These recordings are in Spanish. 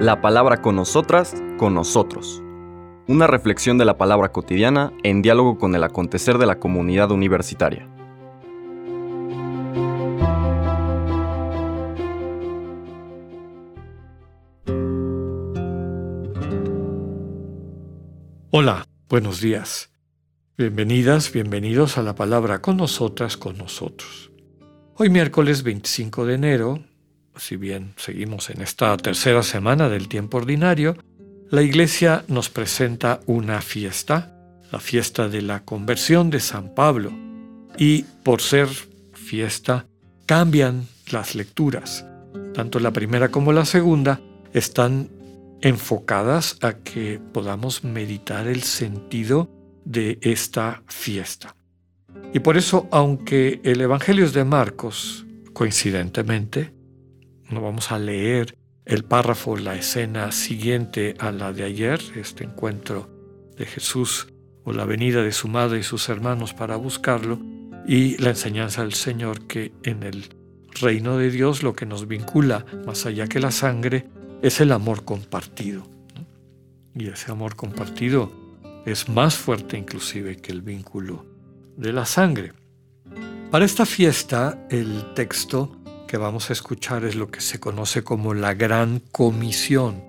La palabra con nosotras, con nosotros. Una reflexión de la palabra cotidiana en diálogo con el acontecer de la comunidad universitaria. Hola, buenos días. Bienvenidas, bienvenidos a la palabra con nosotras, con nosotros. Hoy miércoles 25 de enero si bien seguimos en esta tercera semana del tiempo ordinario, la Iglesia nos presenta una fiesta, la fiesta de la conversión de San Pablo, y por ser fiesta cambian las lecturas. Tanto la primera como la segunda están enfocadas a que podamos meditar el sentido de esta fiesta. Y por eso, aunque el Evangelio es de Marcos, coincidentemente, no vamos a leer el párrafo, la escena siguiente a la de ayer, este encuentro de Jesús o la venida de su madre y sus hermanos para buscarlo, y la enseñanza del Señor que en el reino de Dios lo que nos vincula más allá que la sangre es el amor compartido. Y ese amor compartido es más fuerte inclusive que el vínculo de la sangre. Para esta fiesta el texto que vamos a escuchar es lo que se conoce como la gran comisión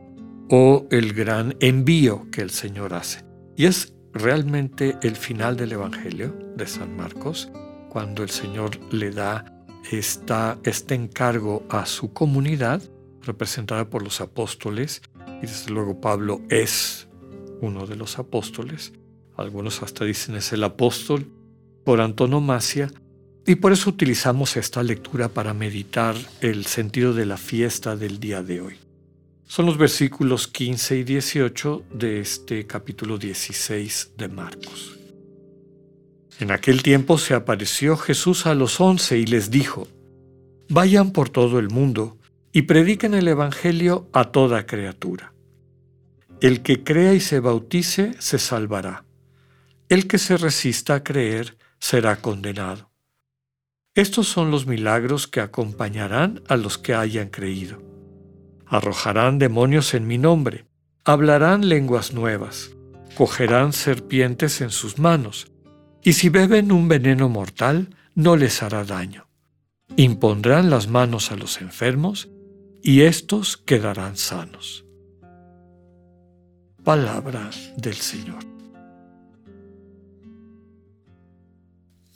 o el gran envío que el Señor hace. Y es realmente el final del Evangelio de San Marcos, cuando el Señor le da esta, este encargo a su comunidad, representada por los apóstoles, y desde luego Pablo es uno de los apóstoles, algunos hasta dicen es el apóstol por antonomasia, y por eso utilizamos esta lectura para meditar el sentido de la fiesta del día de hoy. Son los versículos 15 y 18 de este capítulo 16 de Marcos. En aquel tiempo se apareció Jesús a los once y les dijo, Vayan por todo el mundo y prediquen el Evangelio a toda criatura. El que crea y se bautice se salvará. El que se resista a creer será condenado. Estos son los milagros que acompañarán a los que hayan creído. Arrojarán demonios en mi nombre, hablarán lenguas nuevas, cogerán serpientes en sus manos, y si beben un veneno mortal, no les hará daño. Impondrán las manos a los enfermos, y éstos quedarán sanos. Palabra del Señor.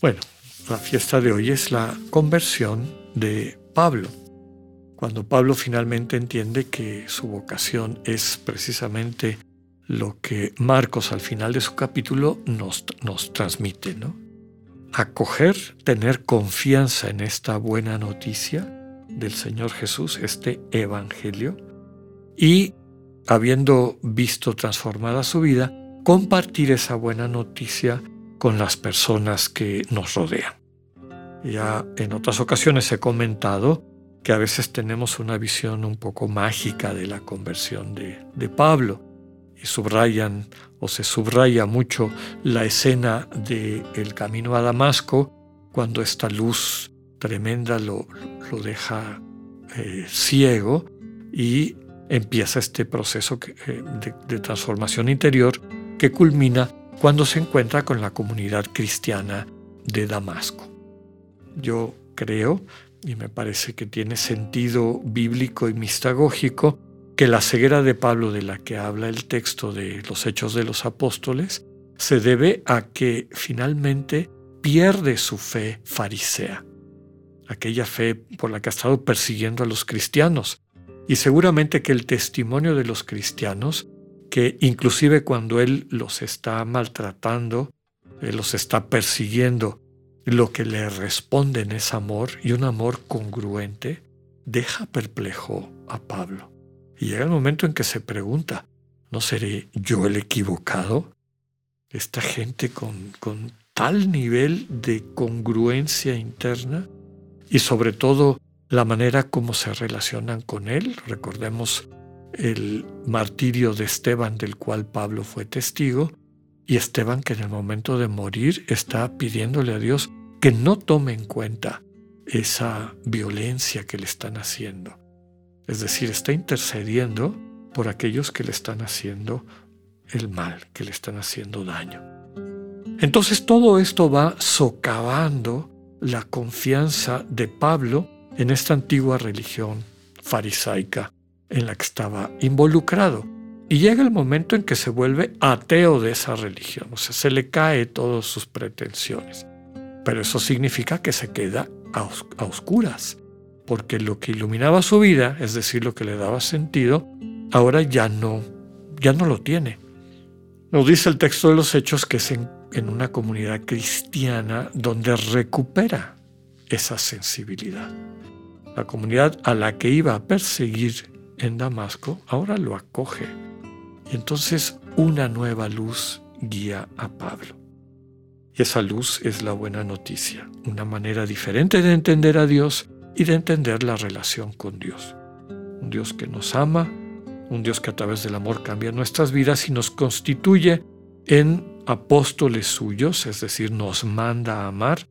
Bueno, la fiesta de hoy es la conversión de Pablo. Cuando Pablo finalmente entiende que su vocación es precisamente lo que Marcos al final de su capítulo nos, nos transmite, ¿no? Acoger, tener confianza en esta buena noticia del Señor Jesús, este Evangelio, y habiendo visto transformada su vida, compartir esa buena noticia con las personas que nos rodean. Ya en otras ocasiones he comentado que a veces tenemos una visión un poco mágica de la conversión de, Pablo y subrayan o se subraya mucho la escena del el camino a Damasco cuando esta luz tremenda lo, lo deja eh, ciego y empieza este proceso eh, de transformación interior que culmina cuando se encuentra con la comunidad cristiana de Damasco. Yo creo, y me parece que tiene sentido bíblico y mistagógico, que la ceguera de Pablo de la que habla el texto de los Hechos de los Apóstoles se debe a que finalmente pierde su fe farisea, aquella fe por la que ha estado persiguiendo a los cristianos. Y seguramente que el testimonio de los cristianos, que inclusive cuando él los está maltratando, él los está persiguiendo, lo que le responden es amor y un amor congruente, deja perplejo a Pablo. Y llega el momento en que se pregunta, ¿no seré yo el equivocado? Esta gente con, con tal nivel de congruencia interna y sobre todo la manera como se relacionan con él. Recordemos el martirio de Esteban del cual Pablo fue testigo y Esteban que en el momento de morir está pidiéndole a Dios que no tome en cuenta esa violencia que le están haciendo. es decir, está intercediendo por aquellos que le están haciendo el mal, que le están haciendo daño. Entonces todo esto va socavando la confianza de Pablo en esta antigua religión farisaica en la que estaba involucrado. Y llega el momento en que se vuelve ateo de esa religión, o sea, se le cae todas sus pretensiones. Pero eso significa que se queda a, oscuras, porque lo que iluminaba su vida, es decir, lo que le daba sentido, ahora ya no, ya no lo tiene. Nos dice el texto de los Hechos que es en una comunidad cristiana donde recupera esa sensibilidad. La comunidad a la que iba a perseguir en Damasco ahora lo acoge. Y entonces una nueva luz guía a Pablo. Y esa luz es la buena noticia, una manera diferente de entender a Dios y de entender la relación con Dios. Un Dios que nos ama, un Dios que a través del amor cambia nuestras vidas y nos constituye en apóstoles suyos, es decir, nos manda a amar,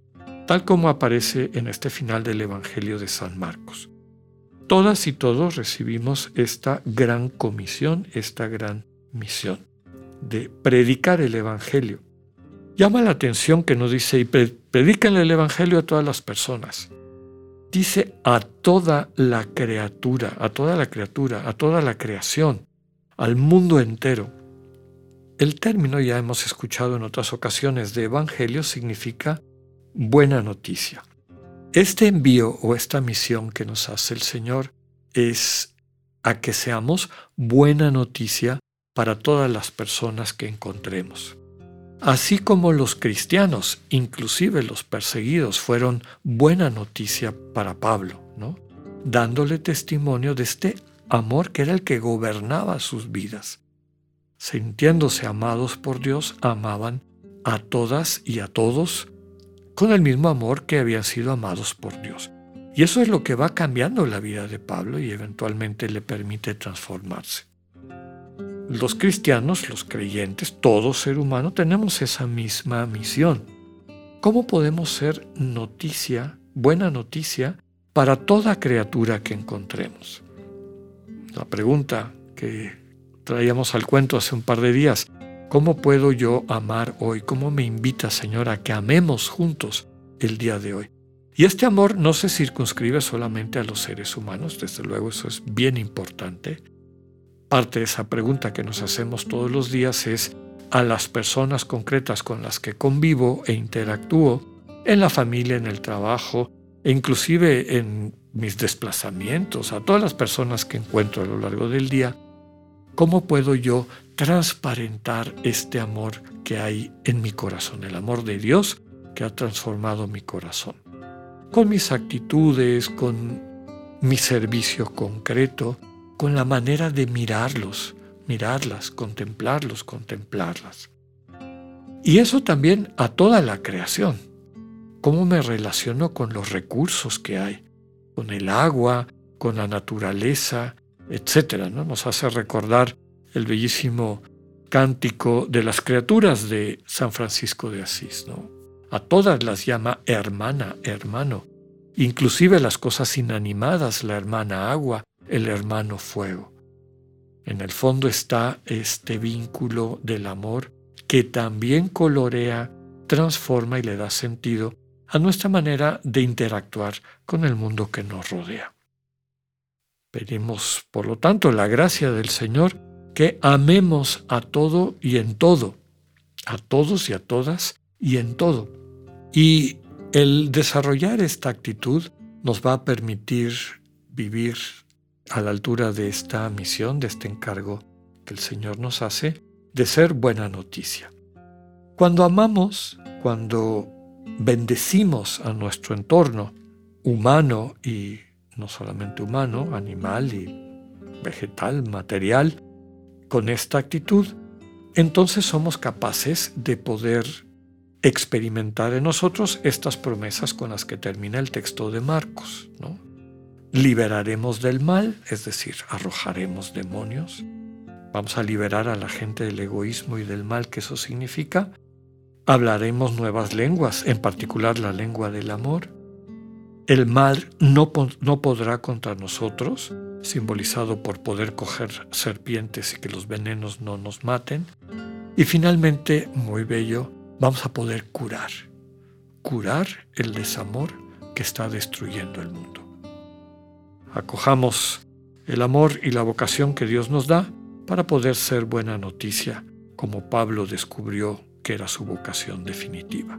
tal como aparece en este final del Evangelio de San Marcos. Todas y todos recibimos esta gran comisión, esta gran misión de predicar el Evangelio. Llama la atención que nos dice, y predican el Evangelio a todas las personas. Dice a toda la criatura, a toda la criatura, a toda la creación, al mundo entero. El término ya hemos escuchado en otras ocasiones de Evangelio significa buena noticia. Este envío o esta misión que nos hace el Señor es a que seamos buena noticia para todas las personas que encontremos. Así como los cristianos, inclusive los perseguidos, fueron buena noticia para Pablo, ¿no? dándole testimonio de este amor que era el que gobernaba sus vidas. Sintiéndose amados por Dios, amaban a todas y a todos con el mismo amor que habían sido amados por Dios. Y eso es lo que va cambiando la vida de Pablo y eventualmente le permite transformarse. Los cristianos, los creyentes, todo ser humano, tenemos esa misma misión. ¿Cómo podemos ser noticia, buena noticia, para toda criatura que encontremos? La pregunta que traíamos al cuento hace un par de días, ¿Cómo puedo yo amar hoy? ¿Cómo me invita, Señor, a que amemos juntos el día de hoy? Y este amor no se circunscribe solamente a los seres humanos, desde luego eso es bien importante. Parte de esa pregunta que nos hacemos todos los días es a las personas concretas con las que convivo e interactúo, en la familia, en el trabajo, e inclusive en mis desplazamientos, a todas las personas que encuentro a lo largo del día, ¿cómo puedo yo transparentar este amor que hay en mi corazón, el amor de Dios que ha transformado mi corazón. Con mis actitudes, con mi servicio concreto, con la manera de mirarlos, mirarlas, contemplarlos, contemplarlas. Y eso también a toda la creación. Cómo me relaciono con los recursos que hay, con el agua, con la naturaleza, etc. ¿no? Nos hace recordar el bellísimo cántico de las criaturas de San Francisco de Asís. ¿no? A todas las llama hermana, hermano, inclusive las cosas inanimadas, la hermana agua, el hermano fuego. En el fondo está este vínculo del amor que también colorea, transforma y le da sentido a nuestra manera de interactuar con el mundo que nos rodea. Pedimos, por lo tanto, la gracia del Señor que amemos a todo y en todo, a todos y a todas y en todo. Y el desarrollar esta actitud nos va a permitir vivir a la altura de esta misión, de este encargo que el Señor nos hace, de ser buena noticia. Cuando amamos, cuando bendecimos a nuestro entorno humano y no solamente humano, animal y vegetal, material, con esta actitud, entonces somos capaces de poder experimentar en nosotros estas promesas con las que termina el texto de Marcos. ¿no? Liberaremos del mal, es decir, arrojaremos demonios. Vamos a liberar a la gente del egoísmo y del mal que eso significa. Hablaremos nuevas lenguas, en particular la lengua del amor. El mal no, no podrá contra nosotros, simbolizado por poder coger serpientes y que los venenos no nos maten. Y finalmente, muy bello, vamos a poder curar, curar el desamor que está destruyendo el mundo. Acojamos el amor y la vocación que Dios nos da para poder ser buena noticia, como Pablo descubrió que era su vocación definitiva.